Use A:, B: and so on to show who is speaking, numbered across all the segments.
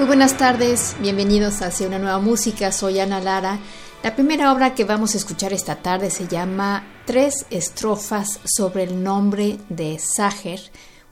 A: Muy buenas tardes, bienvenidos hacia una nueva música, soy Ana Lara. La primera obra que vamos a escuchar esta tarde se llama Tres estrofas sobre el nombre de Sacher,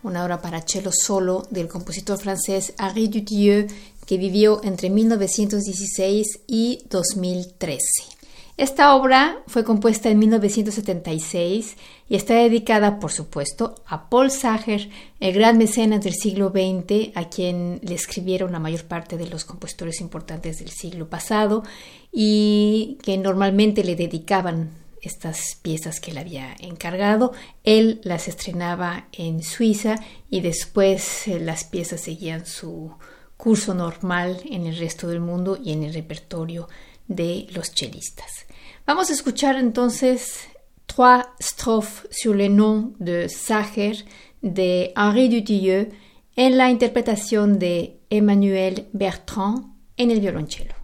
A: una obra para cello solo del compositor francés Henri Dutilleux que vivió entre 1916 y 2013. Esta obra fue compuesta en 1976 y está dedicada, por supuesto, a Paul Sager, el gran mecenas del siglo XX, a quien le escribieron la mayor parte de los compositores importantes del siglo pasado y que normalmente le dedicaban estas piezas que le había encargado. Él las estrenaba en Suiza y después eh, las piezas seguían su curso normal en el resto del mundo y en el repertorio de los chelistas. Vamos a escuchar entonces trois strophes sur le nom de Sacher de Henri Dutilleux en la interpretación de Emmanuel Bertrand en el violonchelo.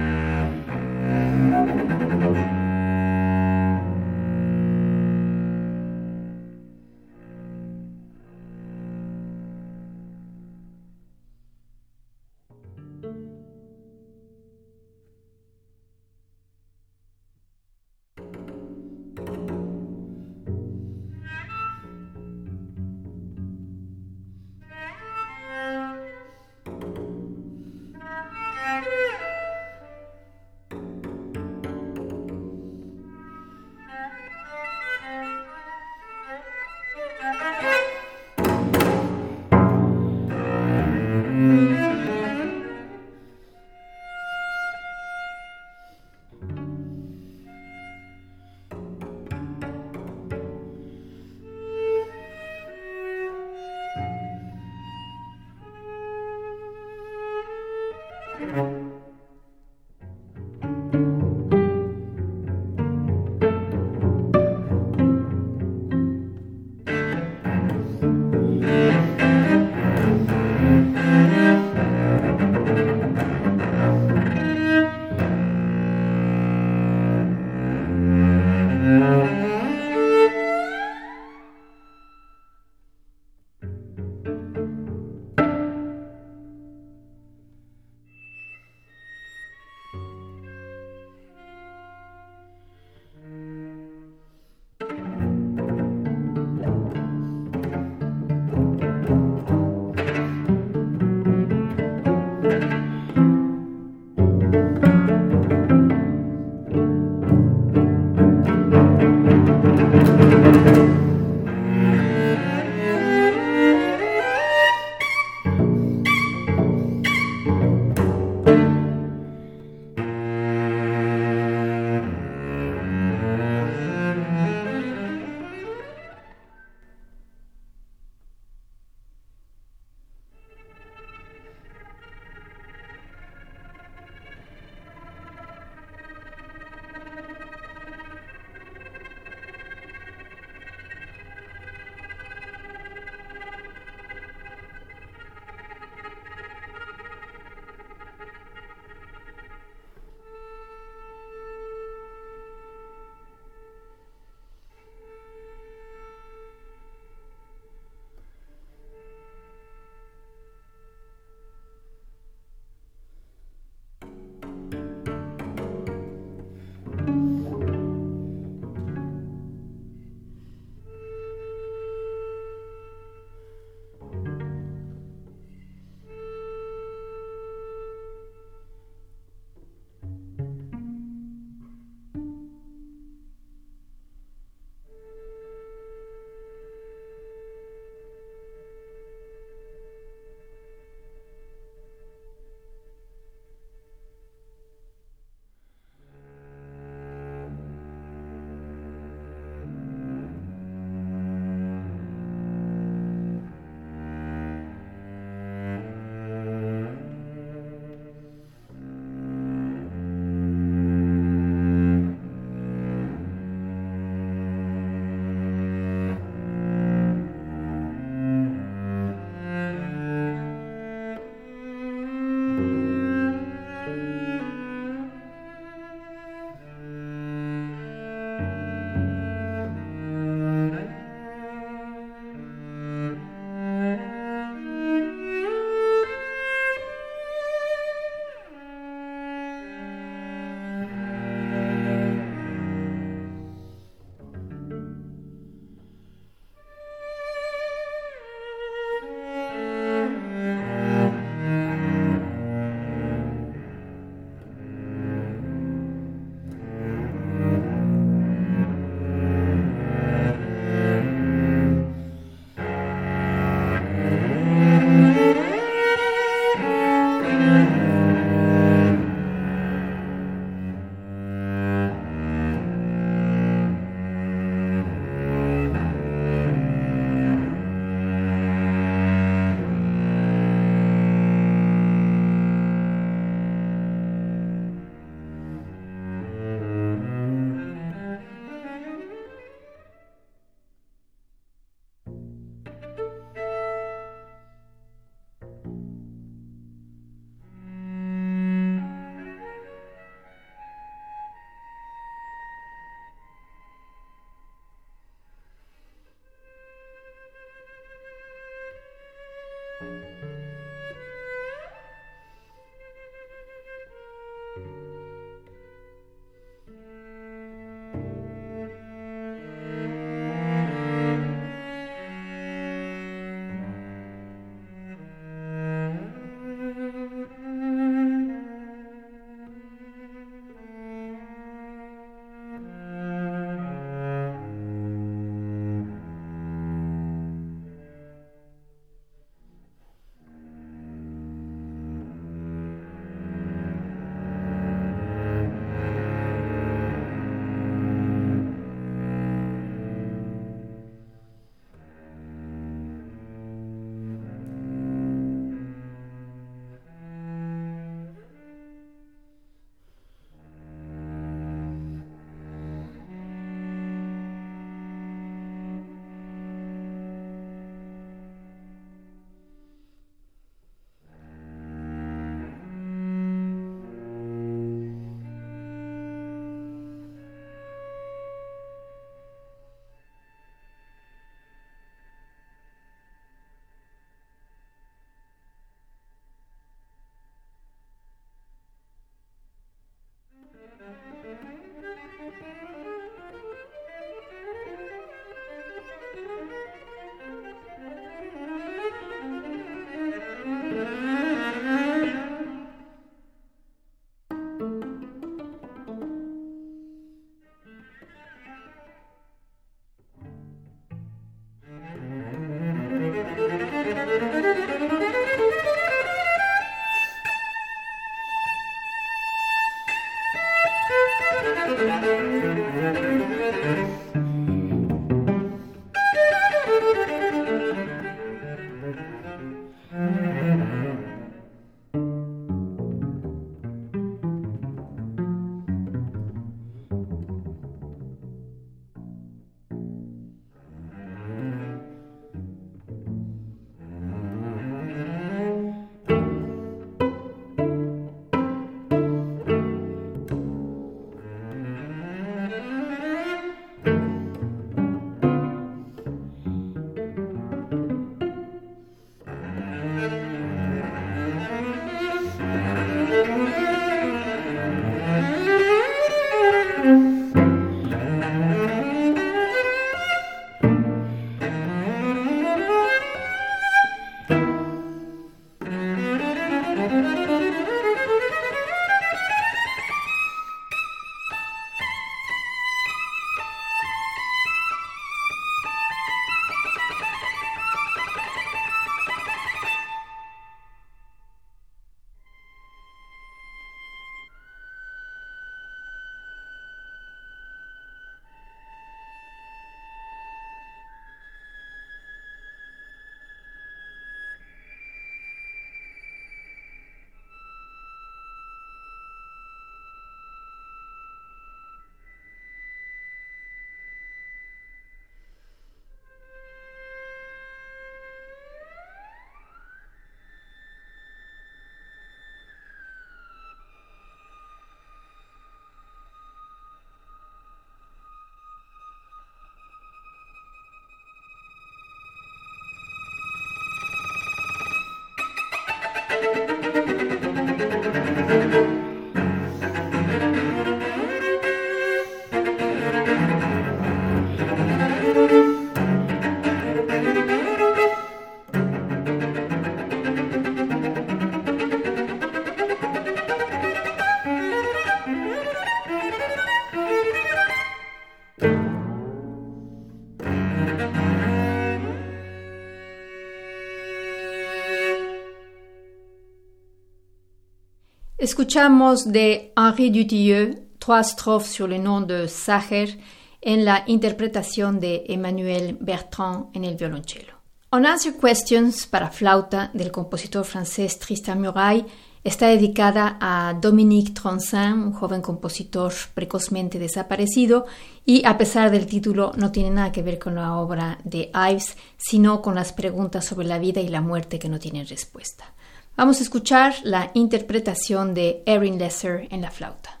A: Escuchamos de Henri Dutilleux trois strophes sur le nom de Sacher en la interpretación de Emmanuel Bertrand en el violonchelo. On Answer Questions para flauta del compositor francés Tristan Muraille está dedicada a Dominique Troncin, un joven compositor precozmente desaparecido, y a pesar del título no tiene nada que ver con la obra de Ives, sino con las preguntas sobre la vida y la muerte que no tienen respuesta. Vamos a escuchar la interpretación de Erin Lesser en la flauta.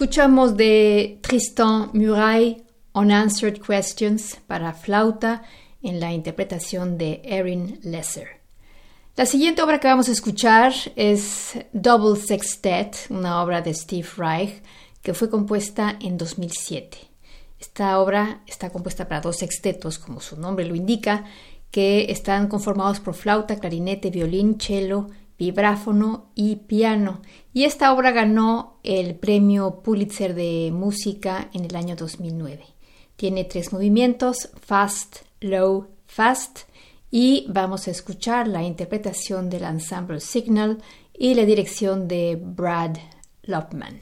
A: Escuchamos de Tristan Muraille Unanswered Questions para flauta en la interpretación de Erin Lesser. La siguiente obra que vamos a escuchar es Double Sextet, una obra de Steve Reich que fue compuesta en 2007. Esta obra está compuesta para dos sextetos, como su nombre lo indica, que están conformados por flauta, clarinete, violín, cello, vibráfono y piano. Y esta obra ganó el premio Pulitzer de música en el año 2009. Tiene tres movimientos, fast, low, fast, y vamos a escuchar la interpretación del ensemble Signal y la dirección de Brad Lopman.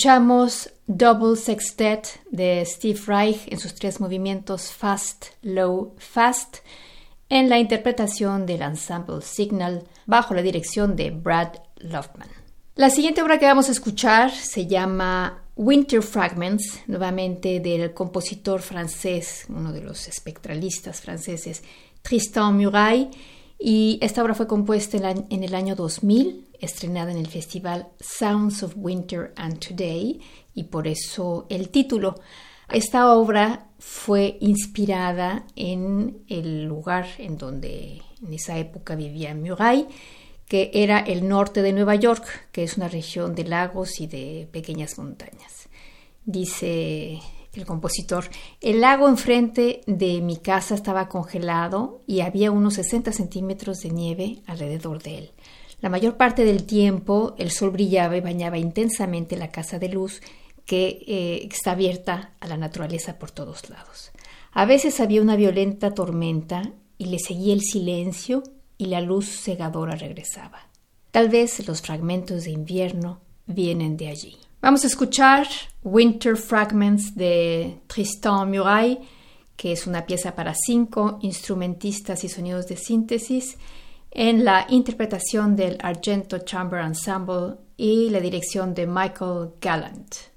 A: Escuchamos Double Sextet de Steve Reich en sus tres movimientos Fast, Low, Fast, en la interpretación del ensemble Signal bajo la dirección de Brad Lofman. La siguiente obra que vamos a escuchar se llama Winter Fragments, nuevamente del compositor francés, uno de los espectralistas franceses, Tristan Muraille, y esta obra fue compuesta en el año 2000 estrenada en el festival Sounds of Winter and Today y por eso el título. Esta obra fue inspirada en el lugar en donde en esa época vivía Murray, que era el norte de Nueva York, que es una región de lagos y de pequeñas montañas. Dice el compositor, el lago enfrente de mi casa estaba congelado y había unos 60 centímetros de nieve alrededor de él. La mayor parte del tiempo el sol brillaba y bañaba intensamente la casa de luz que eh, está abierta a la naturaleza por todos lados. A veces había una violenta tormenta y le seguía el silencio y la luz cegadora regresaba. Tal vez los fragmentos de invierno vienen de allí. Vamos a escuchar Winter Fragments de Tristan Muraille, que es una pieza para cinco instrumentistas y sonidos de síntesis en la interpretación del Argento Chamber Ensemble y la dirección de Michael Gallant.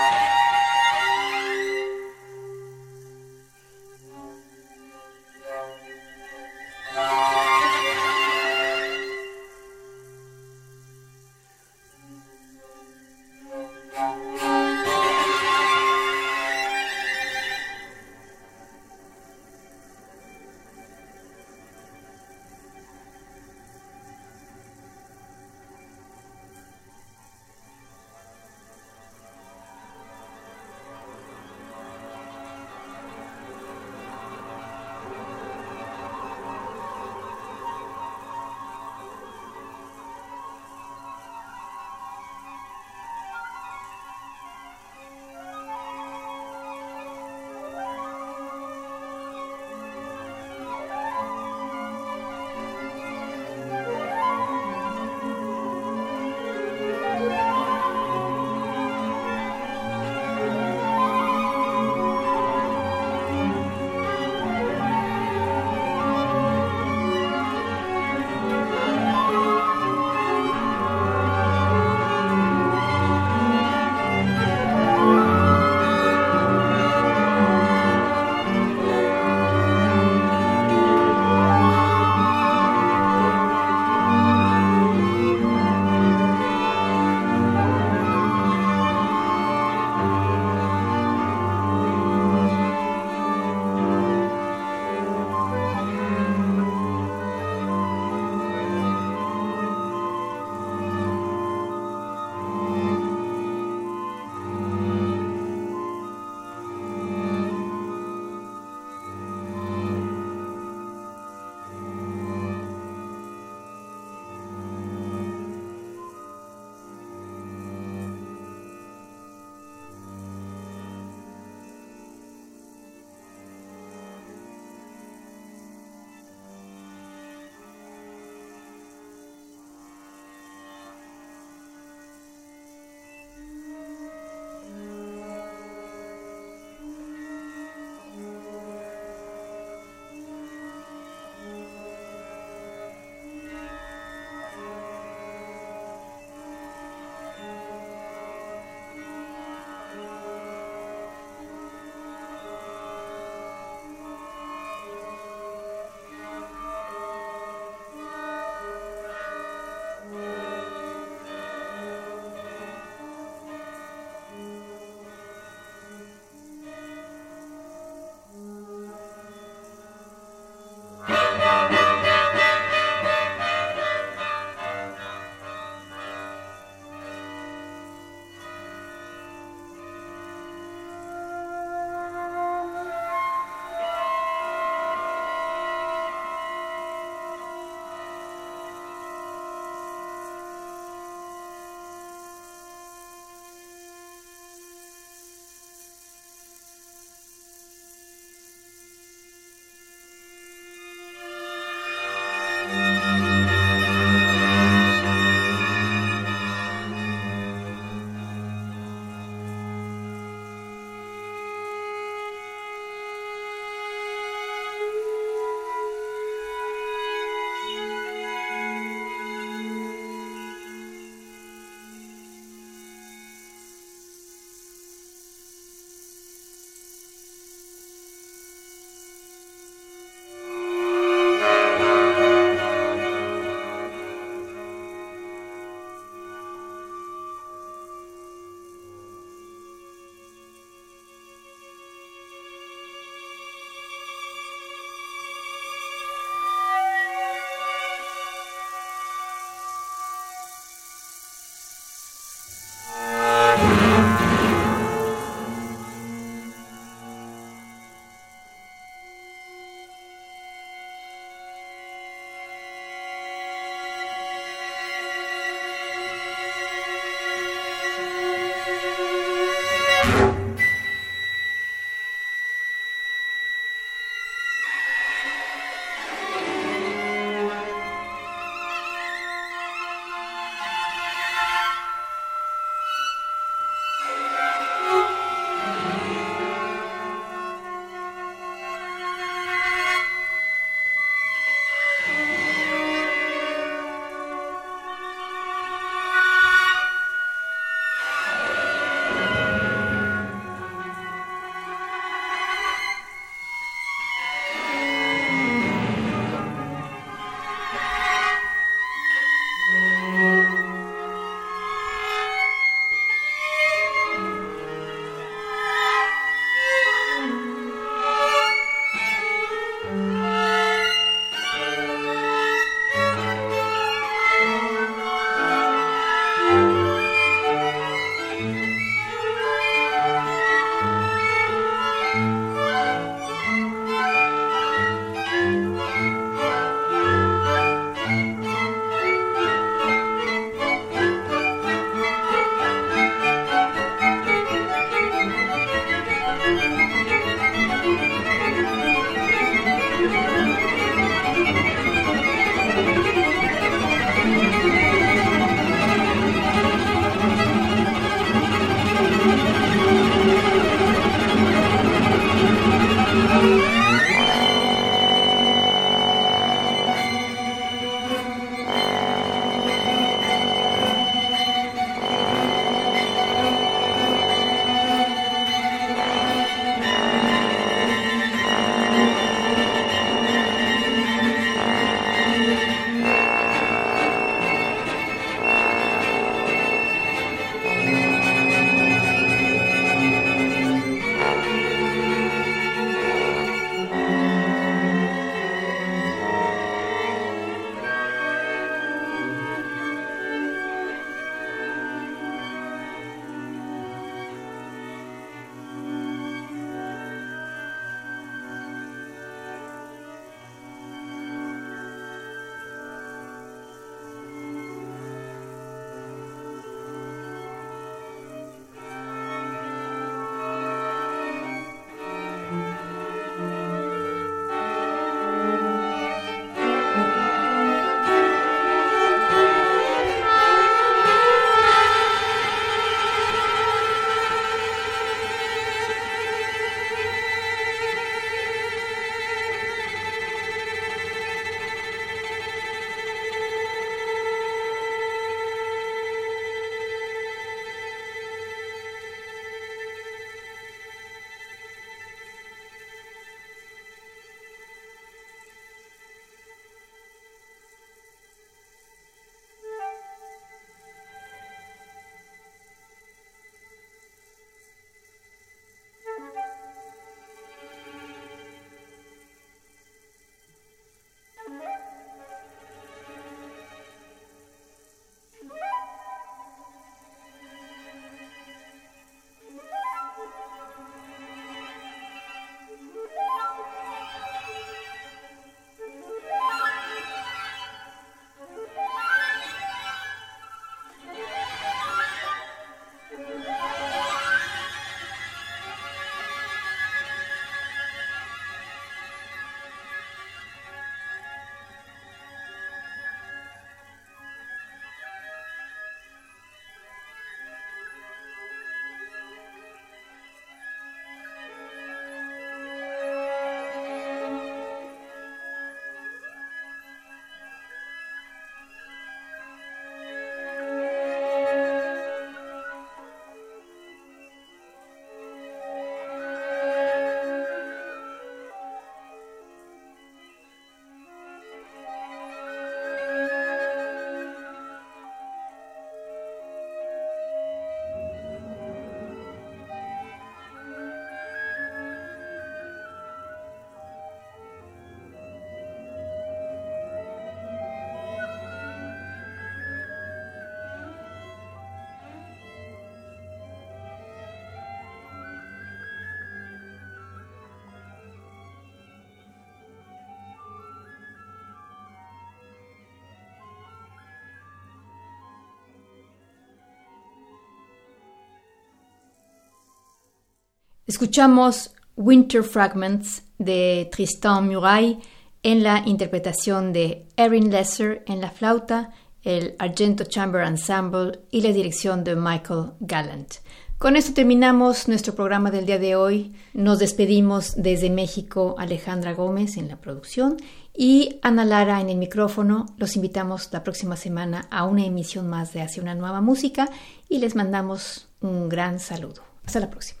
A: Escuchamos Winter Fragments de Tristan Muraille en la interpretación de Erin Lesser en la flauta, el Argento Chamber Ensemble y la dirección de Michael Gallant. Con esto terminamos nuestro programa del día de hoy. Nos despedimos desde México Alejandra Gómez en la producción y Ana Lara en el micrófono. Los invitamos la próxima semana a una emisión más de Hacia una nueva música y les mandamos un gran saludo. Hasta la próxima.